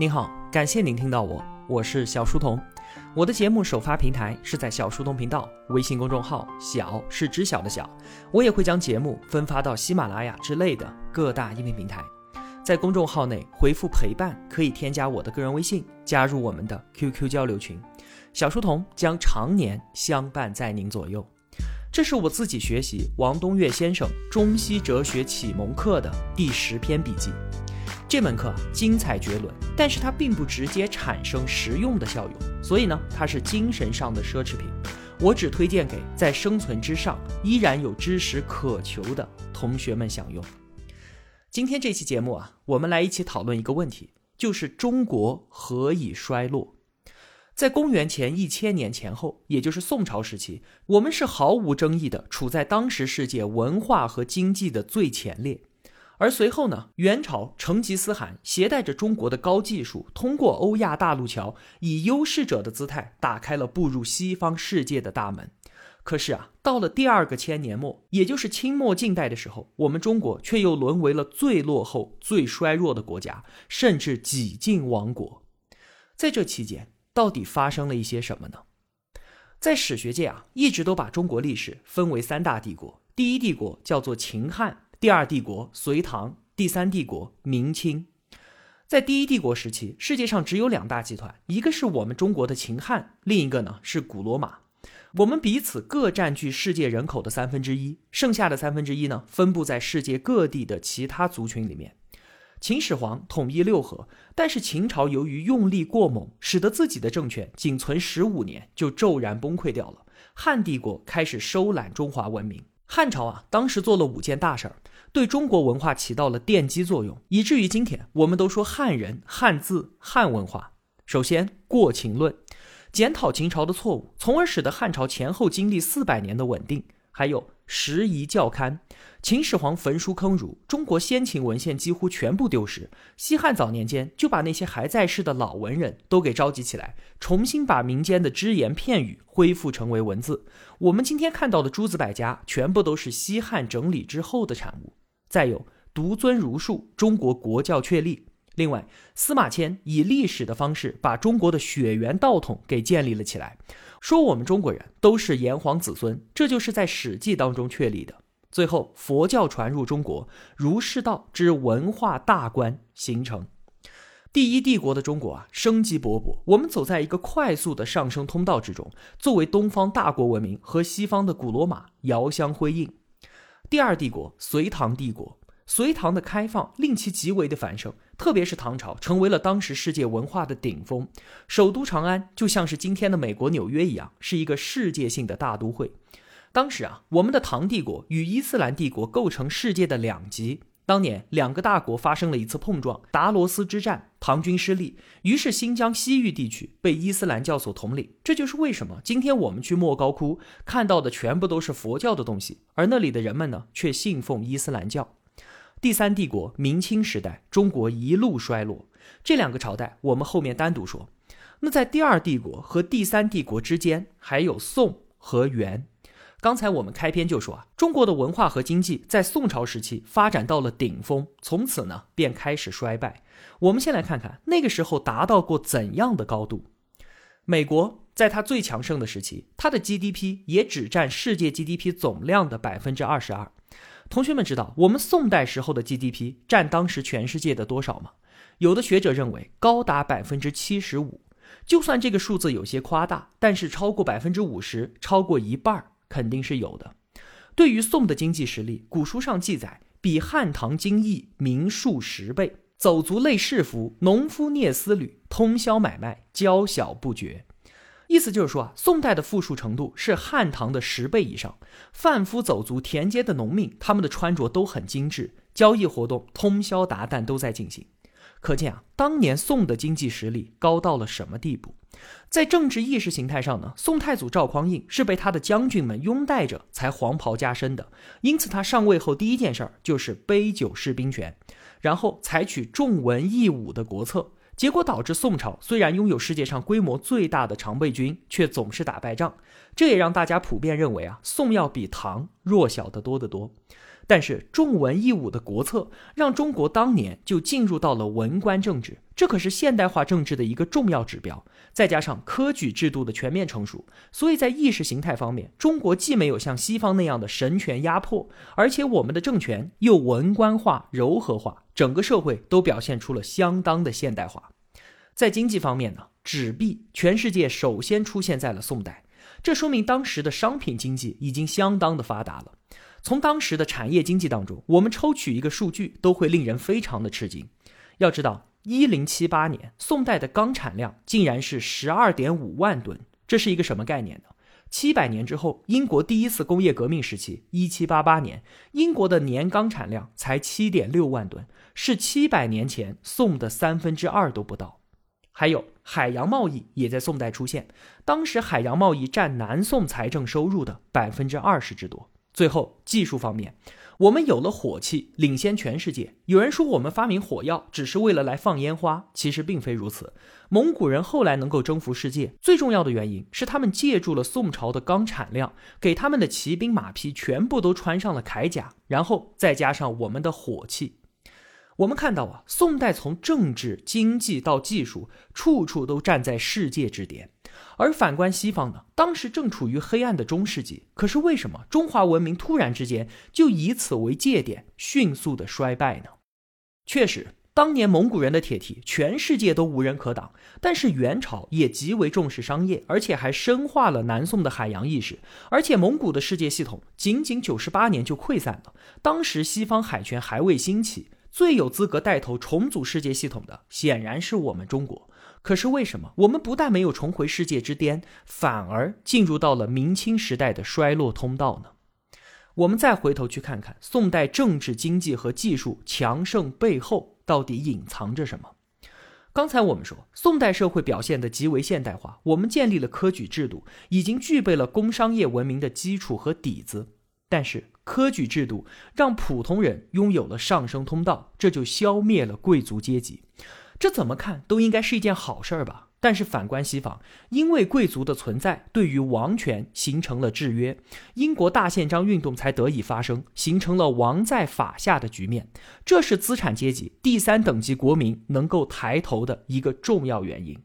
您好，感谢您听到我，我是小书童。我的节目首发平台是在小书童频道微信公众号，小是知晓的小。我也会将节目分发到喜马拉雅之类的各大音频平台。在公众号内回复陪伴，可以添加我的个人微信，加入我们的 QQ 交流群。小书童将常年相伴在您左右。这是我自己学习王东岳先生中西哲学启蒙课的第十篇笔记。这门课精彩绝伦，但是它并不直接产生实用的效用，所以呢，它是精神上的奢侈品。我只推荐给在生存之上依然有知识渴求的同学们享用。今天这期节目啊，我们来一起讨论一个问题，就是中国何以衰落？在公元前一千年前后，也就是宋朝时期，我们是毫无争议的处在当时世界文化和经济的最前列。而随后呢，元朝成吉思汗携带着中国的高技术，通过欧亚大陆桥，以优势者的姿态打开了步入西方世界的大门。可是啊，到了第二个千年末，也就是清末近代的时候，我们中国却又沦为了最落后、最衰弱的国家，甚至几近亡国。在这期间，到底发生了一些什么呢？在史学界啊，一直都把中国历史分为三大帝国：第一帝国叫做秦汉，第二帝国隋唐，第三帝国明清。在第一帝国时期，世界上只有两大集团，一个是我们中国的秦汉，另一个呢是古罗马。我们彼此各占据世界人口的三分之一，剩下的三分之一呢，分布在世界各地的其他族群里面。秦始皇统一六合，但是秦朝由于用力过猛，使得自己的政权仅存十五年就骤然崩溃掉了。汉帝国开始收揽中华文明。汉朝啊，当时做了五件大事儿，对中国文化起到了奠基作用，以至于今天我们都说汉人、汉字、汉文化。首先，过秦论。检讨秦朝的错误，从而使得汉朝前后经历四百年的稳定。还有时移教刊，秦始皇焚书坑儒，中国先秦文献几乎全部丢失。西汉早年间就把那些还在世的老文人都给召集起来，重新把民间的只言片语恢复成为文字。我们今天看到的诸子百家，全部都是西汉整理之后的产物。再有独尊儒术，中国国教确立。另外，司马迁以历史的方式把中国的血缘道统给建立了起来，说我们中国人都是炎黄子孙，这就是在《史记》当中确立的。最后，佛教传入中国，儒释道之文化大观形成。第一帝国的中国啊，生机勃勃，我们走在一个快速的上升通道之中。作为东方大国文明和西方的古罗马遥相辉映。第二帝国，隋唐帝国。隋唐的开放令其极为的繁盛，特别是唐朝成为了当时世界文化的顶峰。首都长安就像是今天的美国纽约一样，是一个世界性的大都会。当时啊，我们的唐帝国与伊斯兰帝国构成世界的两极。当年两个大国发生了一次碰撞，达罗斯之战，唐军失利，于是新疆西域地区被伊斯兰教所统领。这就是为什么今天我们去莫高窟看到的全部都是佛教的东西，而那里的人们呢，却信奉伊斯兰教。第三帝国明清时代，中国一路衰落。这两个朝代我们后面单独说。那在第二帝国和第三帝国之间，还有宋和元。刚才我们开篇就说啊，中国的文化和经济在宋朝时期发展到了顶峰，从此呢便开始衰败。我们先来看看那个时候达到过怎样的高度。美国在它最强盛的时期，它的 GDP 也只占世界 GDP 总量的百分之二十二。同学们知道我们宋代时候的 GDP 占当时全世界的多少吗？有的学者认为高达百分之七十五。就算这个数字有些夸大，但是超过百分之五十，超过一半肯定是有的。对于宋的经济实力，古书上记载比汉唐经义名数十倍，走卒类士服，农夫聂丝履，通宵买卖，交小不绝。意思就是说啊，宋代的富庶程度是汉唐的十倍以上。贩夫走卒、田间的农民，他们的穿着都很精致，交易活动通宵达旦都在进行。可见啊，当年宋的经济实力高到了什么地步？在政治意识形态上呢，宋太祖赵匡胤是被他的将军们拥戴着才黄袍加身的。因此，他上位后第一件事儿就是杯酒释兵权，然后采取重文抑武的国策。结果导致宋朝虽然拥有世界上规模最大的常备军，却总是打败仗。这也让大家普遍认为啊，宋要比唐弱小得多得多。但是重文抑武的国策，让中国当年就进入到了文官政治，这可是现代化政治的一个重要指标。再加上科举制度的全面成熟，所以在意识形态方面，中国既没有像西方那样的神权压迫，而且我们的政权又文官化、柔和化，整个社会都表现出了相当的现代化。在经济方面呢，纸币全世界首先出现在了宋代，这说明当时的商品经济已经相当的发达了。从当时的产业经济当中，我们抽取一个数据，都会令人非常的吃惊。要知道，一零七八年，宋代的钢产量竟然是十二点五万吨，这是一个什么概念呢？七百年之后，英国第一次工业革命时期，一七八八年，英国的年钢产量才七点六万吨，是七百年前宋的三分之二都不到。还有海洋贸易也在宋代出现，当时海洋贸易占南宋财政收入的百分之二十之多。最后技术方面，我们有了火器，领先全世界。有人说我们发明火药只是为了来放烟花，其实并非如此。蒙古人后来能够征服世界，最重要的原因是他们借助了宋朝的钢产量，给他们的骑兵马匹全部都穿上了铠甲，然后再加上我们的火器。我们看到啊，宋代从政治、经济到技术，处处都站在世界之巅。而反观西方呢，当时正处于黑暗的中世纪。可是为什么中华文明突然之间就以此为界点，迅速的衰败呢？确实，当年蒙古人的铁蹄，全世界都无人可挡。但是元朝也极为重视商业，而且还深化了南宋的海洋意识。而且蒙古的世界系统仅仅九十八年就溃散了。当时西方海权还未兴起。最有资格带头重组世界系统的，显然是我们中国。可是为什么我们不但没有重回世界之巅，反而进入到了明清时代的衰落通道呢？我们再回头去看看宋代政治、经济和技术强盛背后到底隐藏着什么？刚才我们说，宋代社会表现得极为现代化，我们建立了科举制度，已经具备了工商业文明的基础和底子。但是科举制度让普通人拥有了上升通道，这就消灭了贵族阶级。这怎么看都应该是一件好事儿吧？但是反观西方，因为贵族的存在对于王权形成了制约，英国大宪章运动才得以发生，形成了王在法下的局面。这是资产阶级第三等级国民能够抬头的一个重要原因。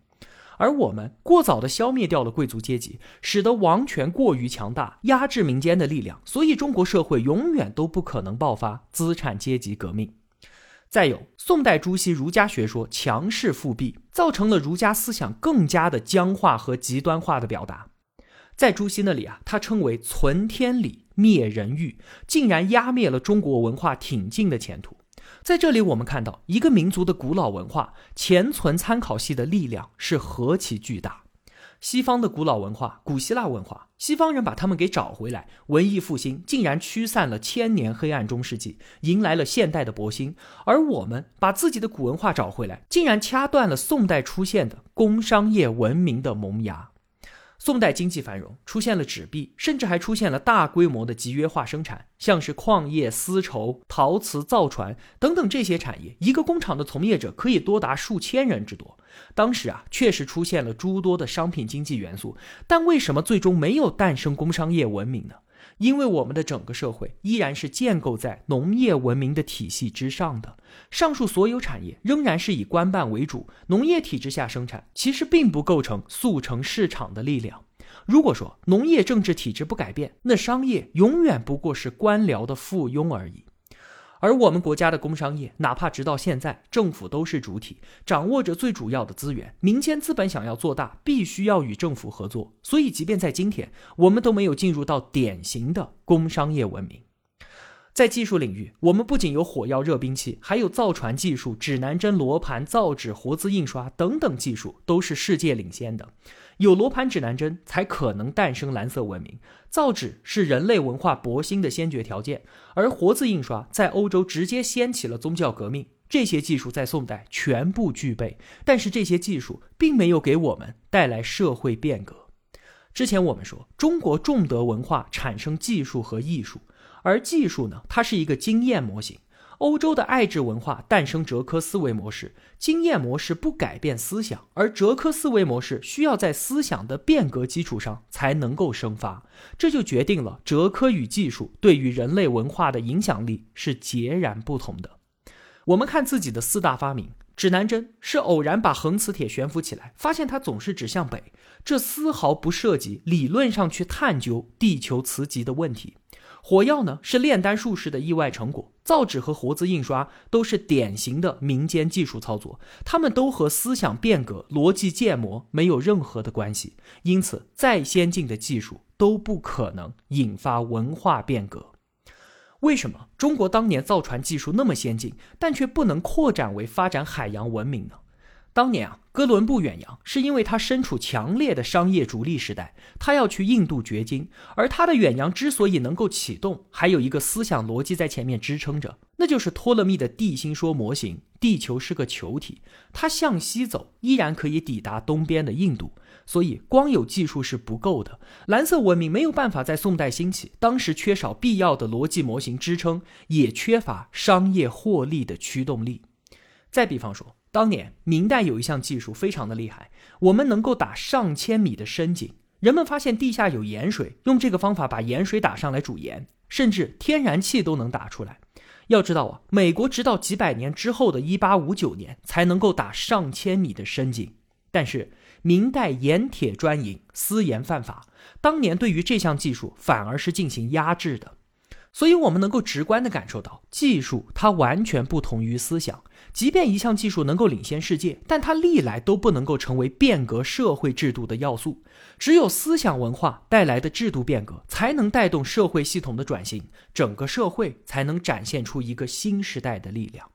而我们过早的消灭掉了贵族阶级，使得王权过于强大，压制民间的力量，所以中国社会永远都不可能爆发资产阶级革命。再有，宋代朱熹儒家学说强势复辟，造成了儒家思想更加的僵化和极端化的表达。在朱熹那里啊，他称为存天理，灭人欲，竟然压灭了中国文化挺进的前途。在这里，我们看到一个民族的古老文化前存参考系的力量是何其巨大。西方的古老文化，古希腊文化，西方人把他们给找回来，文艺复兴竟然驱散了千年黑暗中世纪，迎来了现代的勃兴。而我们把自己的古文化找回来，竟然掐断了宋代出现的工商业文明的萌芽。宋代经济繁荣，出现了纸币，甚至还出现了大规模的集约化生产，像是矿业、丝绸、陶瓷、造船等等这些产业，一个工厂的从业者可以多达数千人之多。当时啊，确实出现了诸多的商品经济元素，但为什么最终没有诞生工商业文明呢？因为我们的整个社会依然是建构在农业文明的体系之上的，上述所有产业仍然是以官办为主，农业体制下生产，其实并不构成速成市场的力量。如果说农业政治体制不改变，那商业永远不过是官僚的附庸而已。而我们国家的工商业，哪怕直到现在，政府都是主体，掌握着最主要的资源。民间资本想要做大，必须要与政府合作。所以，即便在今天，我们都没有进入到典型的工商业文明。在技术领域，我们不仅有火药、热兵器，还有造船技术、指南针、罗盘、造纸、活字印刷等等技术，都是世界领先的。有罗盘、指南针，才可能诞生蓝色文明。造纸是人类文化勃兴的先决条件，而活字印刷在欧洲直接掀起了宗教革命。这些技术在宋代全部具备，但是这些技术并没有给我们带来社会变革。之前我们说，中国重德文化产生技术和艺术，而技术呢，它是一个经验模型。欧洲的爱智文化诞生哲科思维模式，经验模式不改变思想，而哲科思维模式需要在思想的变革基础上才能够生发，这就决定了哲科与技术对于人类文化的影响力是截然不同的。我们看自己的四大发明，指南针是偶然把横磁铁悬浮起来，发现它总是指向北，这丝毫不涉及理论上去探究地球磁极的问题。火药呢是炼丹术士的意外成果，造纸和活字印刷都是典型的民间技术操作，它们都和思想变革、逻辑建模没有任何的关系，因此再先进的技术都不可能引发文化变革。为什么中国当年造船技术那么先进，但却不能扩展为发展海洋文明呢？当年啊，哥伦布远洋是因为他身处强烈的商业逐利时代，他要去印度掘金，而他的远洋之所以能够启动，还有一个思想逻辑在前面支撑着，那就是托勒密的地心说模型：地球是个球体，它向西走依然可以抵达东边的印度。所以，光有技术是不够的，蓝色文明没有办法在宋代兴起，当时缺少必要的逻辑模型支撑，也缺乏商业获利的驱动力。再比方说。当年明代有一项技术非常的厉害，我们能够打上千米的深井。人们发现地下有盐水，用这个方法把盐水打上来煮盐，甚至天然气都能打出来。要知道啊，美国直到几百年之后的1859年才能够打上千米的深井。但是明代盐铁专营，私盐犯法，当年对于这项技术反而是进行压制的。所以，我们能够直观地感受到，技术它完全不同于思想。即便一项技术能够领先世界，但它历来都不能够成为变革社会制度的要素。只有思想文化带来的制度变革，才能带动社会系统的转型，整个社会才能展现出一个新时代的力量。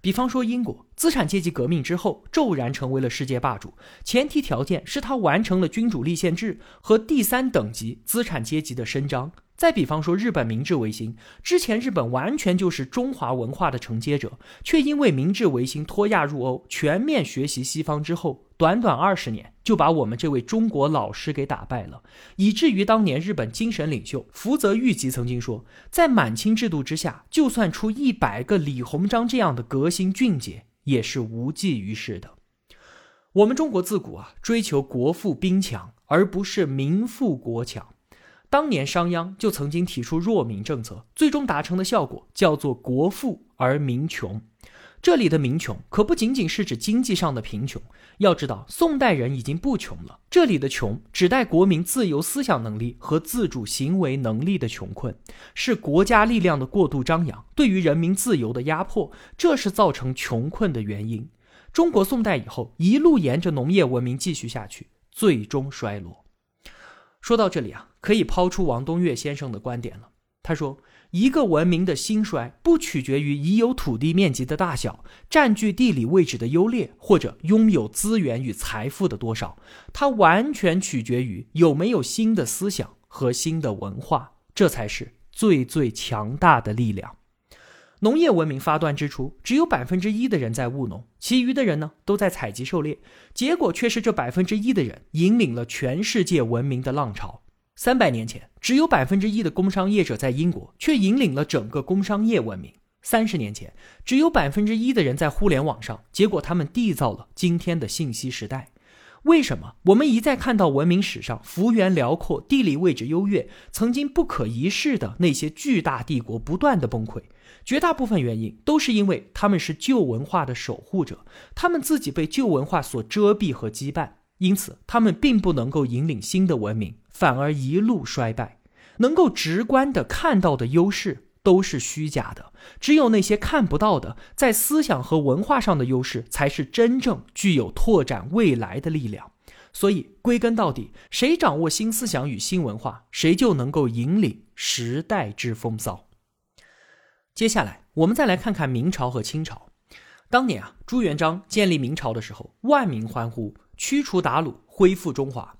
比方说，英国资产阶级革命之后，骤然成为了世界霸主，前提条件是他完成了君主立宪制和第三等级资产阶级的伸张。再比方说，日本明治维新之前，日本完全就是中华文化的承接者，却因为明治维新脱亚入欧，全面学习西方之后，短短二十年就把我们这位中国老师给打败了，以至于当年日本精神领袖福泽谕吉曾经说，在满清制度之下，就算出一百个李鸿章这样的革新俊杰，也是无济于事的。我们中国自古啊，追求国富兵强，而不是民富国强。当年商鞅就曾经提出弱民政策，最终达成的效果叫做国富而民穷。这里的民穷可不仅仅是指经济上的贫穷，要知道宋代人已经不穷了。这里的穷指代国民自由思想能力和自主行为能力的穷困，是国家力量的过度张扬对于人民自由的压迫，这是造成穷困的原因。中国宋代以后一路沿着农业文明继续下去，最终衰落。说到这里啊，可以抛出王东岳先生的观点了。他说，一个文明的兴衰不取决于已有土地面积的大小、占据地理位置的优劣，或者拥有资源与财富的多少，它完全取决于有没有新的思想和新的文化，这才是最最强大的力量。农业文明发端之初，只有百分之一的人在务农，其余的人呢都在采集狩猎。结果却是这百分之一的人引领了全世界文明的浪潮。三百年前，只有百分之一的工商业者在英国，却引领了整个工商业文明。三十年前，只有百分之一的人在互联网上，结果他们缔造了今天的信息时代。为什么我们一再看到文明史上幅员辽阔、地理位置优越、曾经不可一世的那些巨大帝国不断的崩溃？绝大部分原因都是因为他们是旧文化的守护者，他们自己被旧文化所遮蔽和羁绊，因此他们并不能够引领新的文明，反而一路衰败。能够直观的看到的优势都是虚假的，只有那些看不到的，在思想和文化上的优势，才是真正具有拓展未来的力量。所以归根到底，谁掌握新思想与新文化，谁就能够引领时代之风骚。接下来，我们再来看看明朝和清朝。当年啊，朱元璋建立明朝的时候，万民欢呼，驱除鞑虏，恢复中华。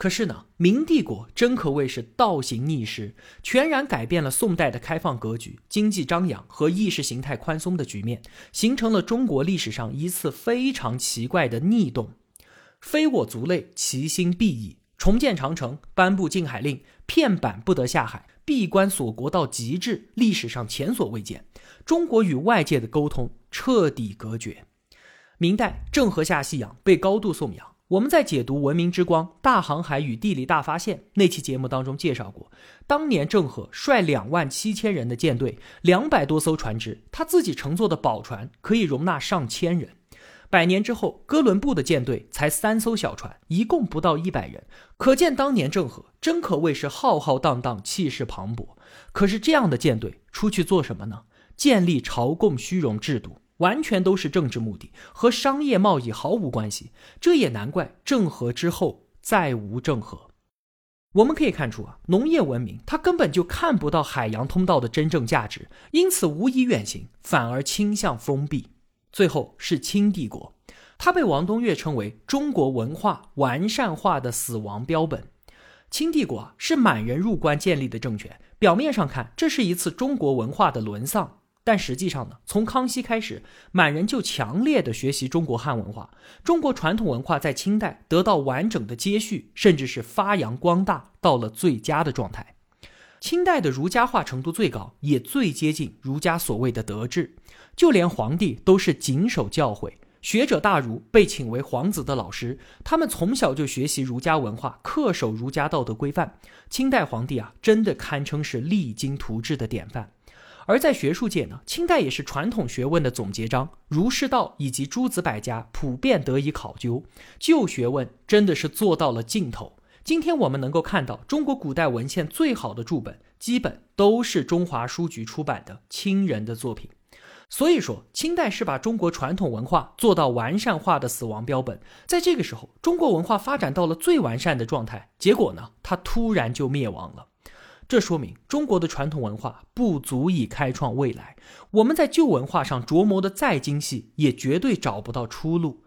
可是呢，明帝国真可谓是倒行逆施，全然改变了宋代的开放格局、经济张扬和意识形态宽松的局面，形成了中国历史上一次非常奇怪的逆动。非我族类，其心必异。重建长城，颁布禁海令，片板不得下海。闭关锁国到极致，历史上前所未见。中国与外界的沟通彻底隔绝。明代郑和下西洋被高度颂扬。我们在解读《文明之光：大航海与地理大发现》那期节目当中介绍过，当年郑和率两万七千人的舰队，两百多艘船只，他自己乘坐的宝船可以容纳上千人。百年之后，哥伦布的舰队才三艘小船，一共不到一百人，可见当年郑和真可谓是浩浩荡荡，气势磅礴。可是这样的舰队出去做什么呢？建立朝贡虚荣制度，完全都是政治目的，和商业贸易毫无关系。这也难怪郑和之后再无郑和。我们可以看出啊，农业文明它根本就看不到海洋通道的真正价值，因此无以远行，反而倾向封闭。最后是清帝国，它被王东岳称为中国文化完善化的死亡标本。清帝国啊，是满人入关建立的政权，表面上看这是一次中国文化的沦丧，但实际上呢，从康熙开始，满人就强烈的学习中国汉文化，中国传统文化在清代得到完整的接续，甚至是发扬光大，到了最佳的状态。清代的儒家化程度最高，也最接近儒家所谓的德治。就连皇帝都是谨守教诲，学者大儒被请为皇子的老师，他们从小就学习儒家文化，恪守儒家道德规范。清代皇帝啊，真的堪称是励精图治的典范。而在学术界呢，清代也是传统学问的总结章，儒释道以及诸子百家普遍得以考究，旧学问真的是做到了尽头。今天我们能够看到中国古代文献最好的注本，基本都是中华书局出版的清人的作品。所以说，清代是把中国传统文化做到完善化的死亡标本。在这个时候，中国文化发展到了最完善的状态，结果呢，它突然就灭亡了。这说明中国的传统文化不足以开创未来。我们在旧文化上琢磨的再精细，也绝对找不到出路。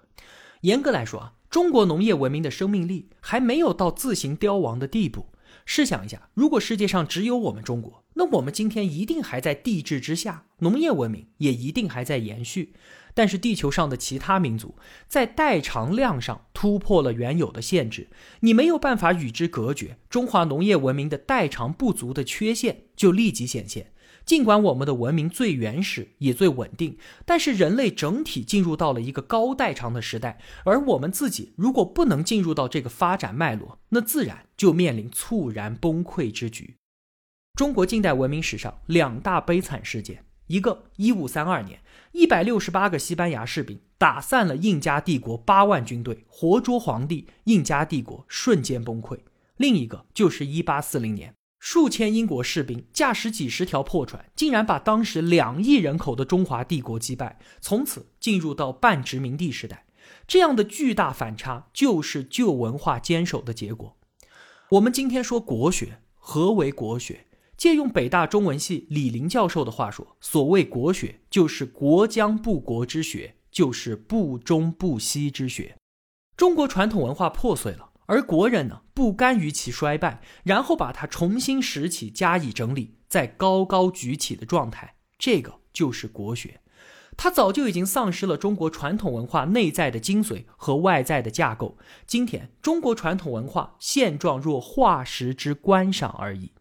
严格来说啊，中国农业文明的生命力还没有到自行凋亡的地步。试想一下，如果世界上只有我们中国，那我们今天一定还在帝制之下，农业文明也一定还在延续。但是地球上的其他民族在代偿量上突破了原有的限制，你没有办法与之隔绝，中华农业文明的代偿不足的缺陷就立即显现。尽管我们的文明最原始也最稳定，但是人类整体进入到了一个高代偿的时代，而我们自己如果不能进入到这个发展脉络，那自然就面临猝然崩溃之局。中国近代文明史上两大悲惨事件，一个一五三二年，一百六十八个西班牙士兵打散了印加帝国八万军队，活捉皇帝，印加帝国瞬间崩溃；另一个就是一八四零年。数千英国士兵驾驶几十条破船，竟然把当时两亿人口的中华帝国击败，从此进入到半殖民地时代。这样的巨大反差，就是旧文化坚守的结果。我们今天说国学，何为国学？借用北大中文系李林教授的话说，所谓国学，就是国将不国之学，就是不忠不息之学。中国传统文化破碎了。而国人呢，不甘于其衰败，然后把它重新拾起，加以整理，再高高举起的状态，这个就是国学。它早就已经丧失了中国传统文化内在的精髓和外在的架构。今天，中国传统文化现状若化石之观赏而已。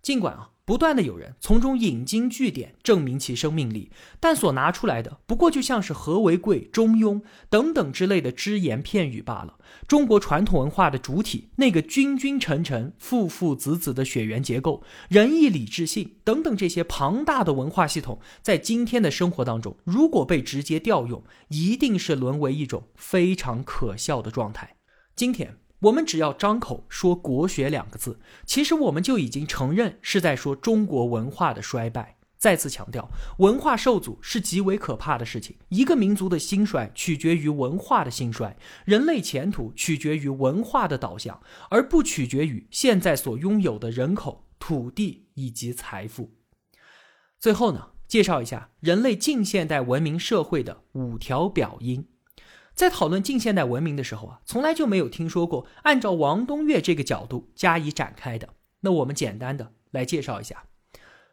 尽管啊。不断的有人从中引经据典，证明其生命力，但所拿出来的不过就像是和为贵、中庸等等之类的只言片语罢了。中国传统文化的主体，那个君君臣臣、父父子子的血缘结构、仁义礼智信等等这些庞大的文化系统，在今天的生活当中，如果被直接调用，一定是沦为一种非常可笑的状态。今天。我们只要张口说“国学”两个字，其实我们就已经承认是在说中国文化的衰败。再次强调，文化受阻是极为可怕的事情。一个民族的兴衰取决于文化的兴衰，人类前途取决于文化的导向，而不取决于现在所拥有的人口、土地以及财富。最后呢，介绍一下人类近现代文明社会的五条表音。在讨论近现代文明的时候啊，从来就没有听说过按照王东岳这个角度加以展开的。那我们简单的来介绍一下。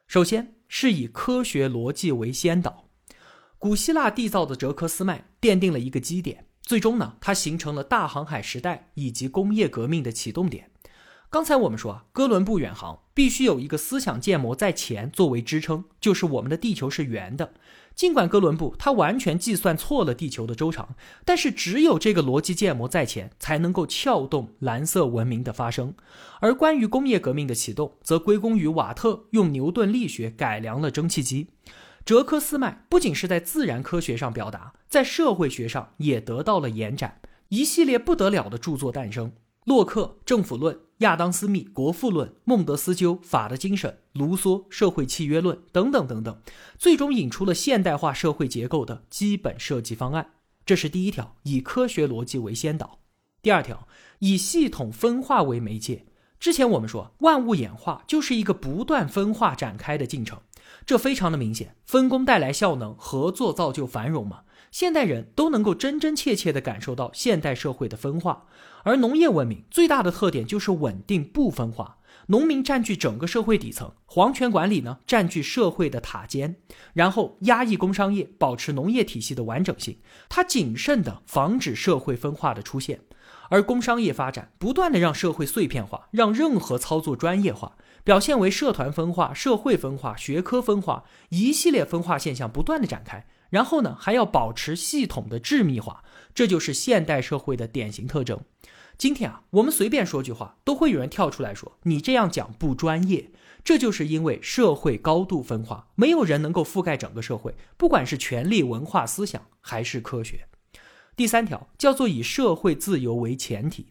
首先是以科学逻辑为先导，古希腊缔造的哲科斯脉奠定了一个基点，最终呢，它形成了大航海时代以及工业革命的启动点。刚才我们说啊，哥伦布远航必须有一个思想建模在前作为支撑，就是我们的地球是圆的。尽管哥伦布他完全计算错了地球的周长，但是只有这个逻辑建模在前，才能够撬动蓝色文明的发生。而关于工业革命的启动，则归功于瓦特用牛顿力学改良了蒸汽机。哲科斯脉不仅是在自然科学上表达，在社会学上也得到了延展，一系列不得了的著作诞生。洛克《政府论》、亚当·斯密《国富论》、孟德斯鸠《法的精神》、卢梭《社会契约论》等等等等，最终引出了现代化社会结构的基本设计方案。这是第一条，以科学逻辑为先导；第二条，以系统分化为媒介。之前我们说，万物演化就是一个不断分化展开的进程，这非常的明显。分工带来效能，合作造就繁荣嘛。现代人都能够真真切切地感受到现代社会的分化，而农业文明最大的特点就是稳定不分化。农民占据整个社会底层，皇权管理呢占据社会的塔尖，然后压抑工商业，保持农业体系的完整性。它谨慎地防止社会分化的出现，而工商业发展不断地让社会碎片化，让任何操作专业化，表现为社团分化、社会分化、学科分化，一系列分化现象不断地展开。然后呢，还要保持系统的致密化，这就是现代社会的典型特征。今天啊，我们随便说句话，都会有人跳出来说你这样讲不专业。这就是因为社会高度分化，没有人能够覆盖整个社会，不管是权力、文化、思想还是科学。第三条叫做以社会自由为前提，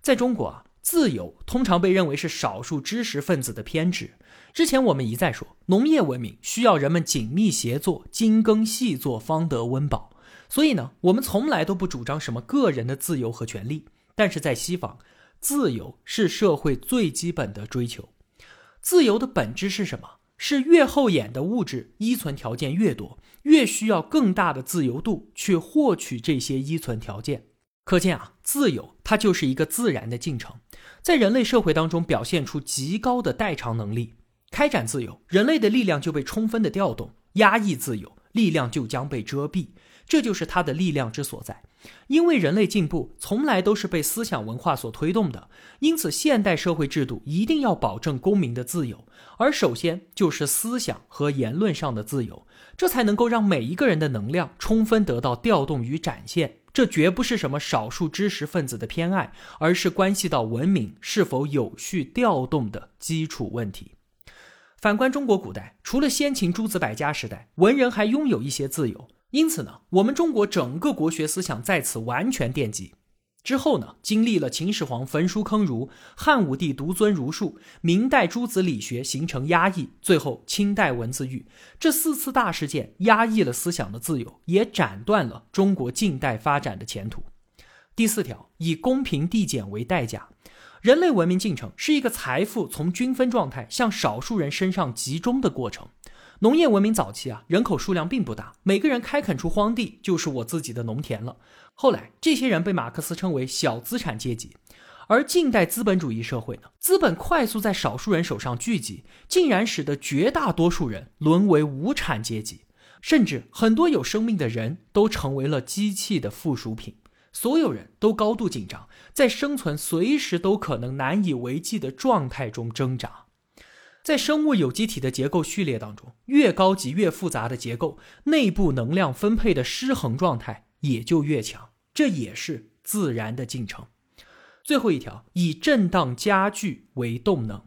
在中国啊，自由通常被认为是少数知识分子的偏执。之前我们一再说，农业文明需要人们紧密协作、精耕细作，方得温饱。所以呢，我们从来都不主张什么个人的自由和权利。但是在西方，自由是社会最基本的追求。自由的本质是什么？是越后眼的物质依存条件越多，越需要更大的自由度去获取这些依存条件。可见啊，自由它就是一个自然的进程，在人类社会当中表现出极高的代偿能力。开展自由，人类的力量就被充分的调动；压抑自由，力量就将被遮蔽。这就是它的力量之所在。因为人类进步从来都是被思想文化所推动的，因此现代社会制度一定要保证公民的自由，而首先就是思想和言论上的自由，这才能够让每一个人的能量充分得到调动与展现。这绝不是什么少数知识分子的偏爱，而是关系到文明是否有序调动的基础问题。反观中国古代，除了先秦诸子百家时代，文人还拥有一些自由，因此呢，我们中国整个国学思想在此完全奠基。之后呢，经历了秦始皇焚书坑儒、汉武帝独尊儒术、明代诸子理学形成压抑，最后清代文字狱，这四次大事件压抑了思想的自由，也斩断了中国近代发展的前途。第四条，以公平递减为代价。人类文明进程是一个财富从均分状态向少数人身上集中的过程。农业文明早期啊，人口数量并不大，每个人开垦出荒地就是我自己的农田了。后来，这些人被马克思称为小资产阶级。而近代资本主义社会呢，资本快速在少数人手上聚集，竟然使得绝大多数人沦为无产阶级，甚至很多有生命的人都成为了机器的附属品。所有人都高度紧张，在生存随时都可能难以为继的状态中挣扎。在生物有机体的结构序列当中，越高级越复杂的结构，内部能量分配的失衡状态也就越强。这也是自然的进程。最后一条，以震荡加剧为动能。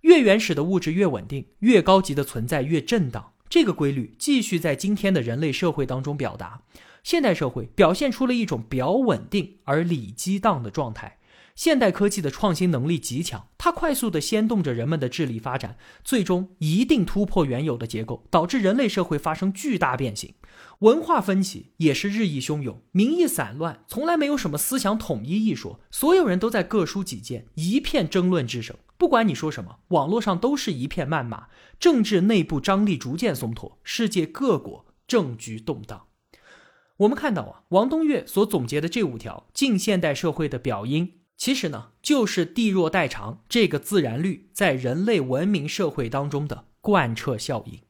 越原始的物质越稳定，越高级的存在越震荡。这个规律继续在今天的人类社会当中表达。现代社会表现出了一种表稳定而里激荡的状态。现代科技的创新能力极强，它快速地掀动着人们的智力发展，最终一定突破原有的结构，导致人类社会发生巨大变形。文化分歧也是日益汹涌，民意散乱，从来没有什么思想统一一说，所有人都在各抒己见，一片争论之声。不管你说什么，网络上都是一片谩骂，政治内部张力逐渐松脱，世界各国政局动荡。我们看到啊，王东岳所总结的这五条近现代社会的表音，其实呢，就是地弱代偿这个自然律在人类文明社会当中的贯彻效应。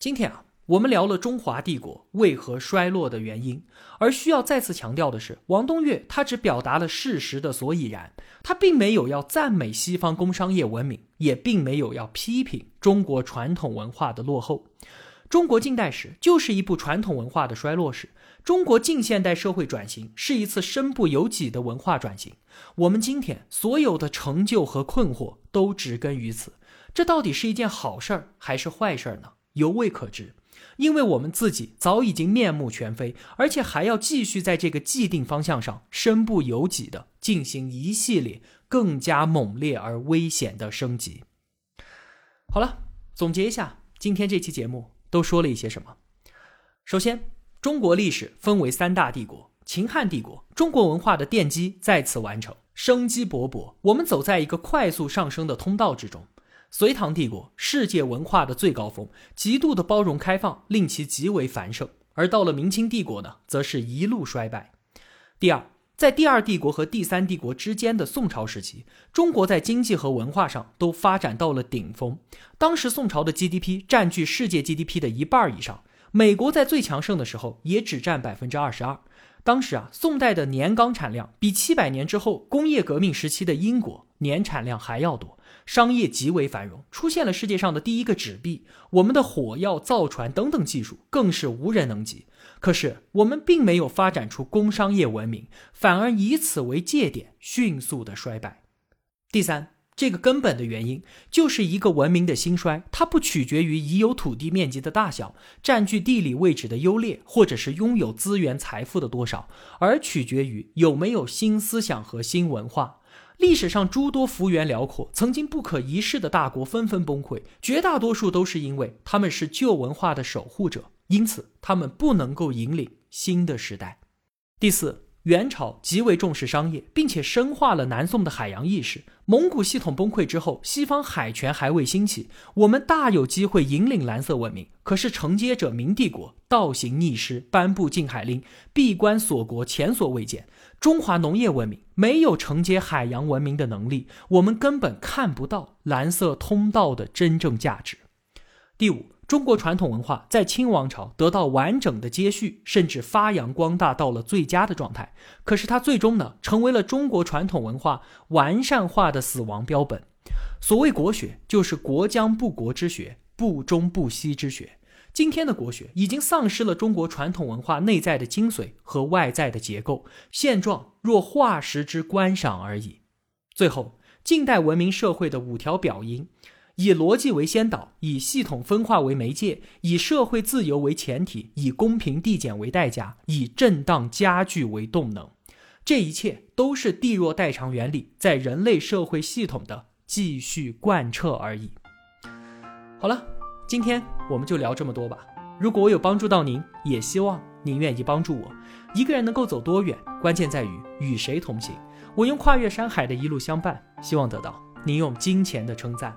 今天啊，我们聊了中华帝国为何衰落的原因，而需要再次强调的是，王东岳他只表达了事实的所以然，他并没有要赞美西方工商业文明，也并没有要批评中国传统文化的落后。中国近代史就是一部传统文化的衰落史，中国近现代社会转型是一次身不由己的文化转型。我们今天所有的成就和困惑都植根于此，这到底是一件好事儿还是坏事儿呢？犹未可知，因为我们自己早已经面目全非，而且还要继续在这个既定方向上身不由己的进行一系列更加猛烈而危险的升级。好了，总结一下，今天这期节目都说了一些什么？首先，中国历史分为三大帝国，秦汉帝国，中国文化的奠基再次完成，生机勃勃，我们走在一个快速上升的通道之中。隋唐帝国，世界文化的最高峰，极度的包容开放，令其极为繁盛。而到了明清帝国呢，则是一路衰败。第二，在第二帝国和第三帝国之间的宋朝时期，中国在经济和文化上都发展到了顶峰。当时宋朝的 GDP 占据世界 GDP 的一半以上，美国在最强盛的时候也只占百分之二十二。当时啊，宋代的年钢产量比七百年之后工业革命时期的英国年产量还要多。商业极为繁荣，出现了世界上的第一个纸币，我们的火药、造船等等技术更是无人能及。可是我们并没有发展出工商业文明，反而以此为界点，迅速的衰败。第三，这个根本的原因就是一个文明的兴衰，它不取决于已有土地面积的大小、占据地理位置的优劣，或者是拥有资源财富的多少，而取决于有没有新思想和新文化。历史上诸多幅员辽阔、曾经不可一世的大国纷纷崩溃，绝大多数都是因为他们是旧文化的守护者，因此他们不能够引领新的时代。第四。元朝极为重视商业，并且深化了南宋的海洋意识。蒙古系统崩溃之后，西方海权还未兴起，我们大有机会引领蓝色文明。可是承接者明帝国倒行逆施，颁布禁海令，闭关锁国，前所未见。中华农业文明没有承接海洋文明的能力，我们根本看不到蓝色通道的真正价值。第五。中国传统文化在清王朝得到完整的接续，甚至发扬光大到了最佳的状态。可是它最终呢，成为了中国传统文化完善化的死亡标本。所谓国学，就是国将不国之学，不忠不息之学。今天的国学已经丧失了中国传统文化内在的精髓和外在的结构，现状若化石之观赏而已。最后，近代文明社会的五条表音。以逻辑为先导，以系统分化为媒介，以社会自由为前提，以公平递减为代价，以震荡加剧为动能。这一切都是地弱代偿原理在人类社会系统的继续贯彻而已。好了，今天我们就聊这么多吧。如果我有帮助到您，也希望您愿意帮助我。一个人能够走多远，关键在于与谁同行。我用跨越山海的一路相伴，希望得到您用金钱的称赞。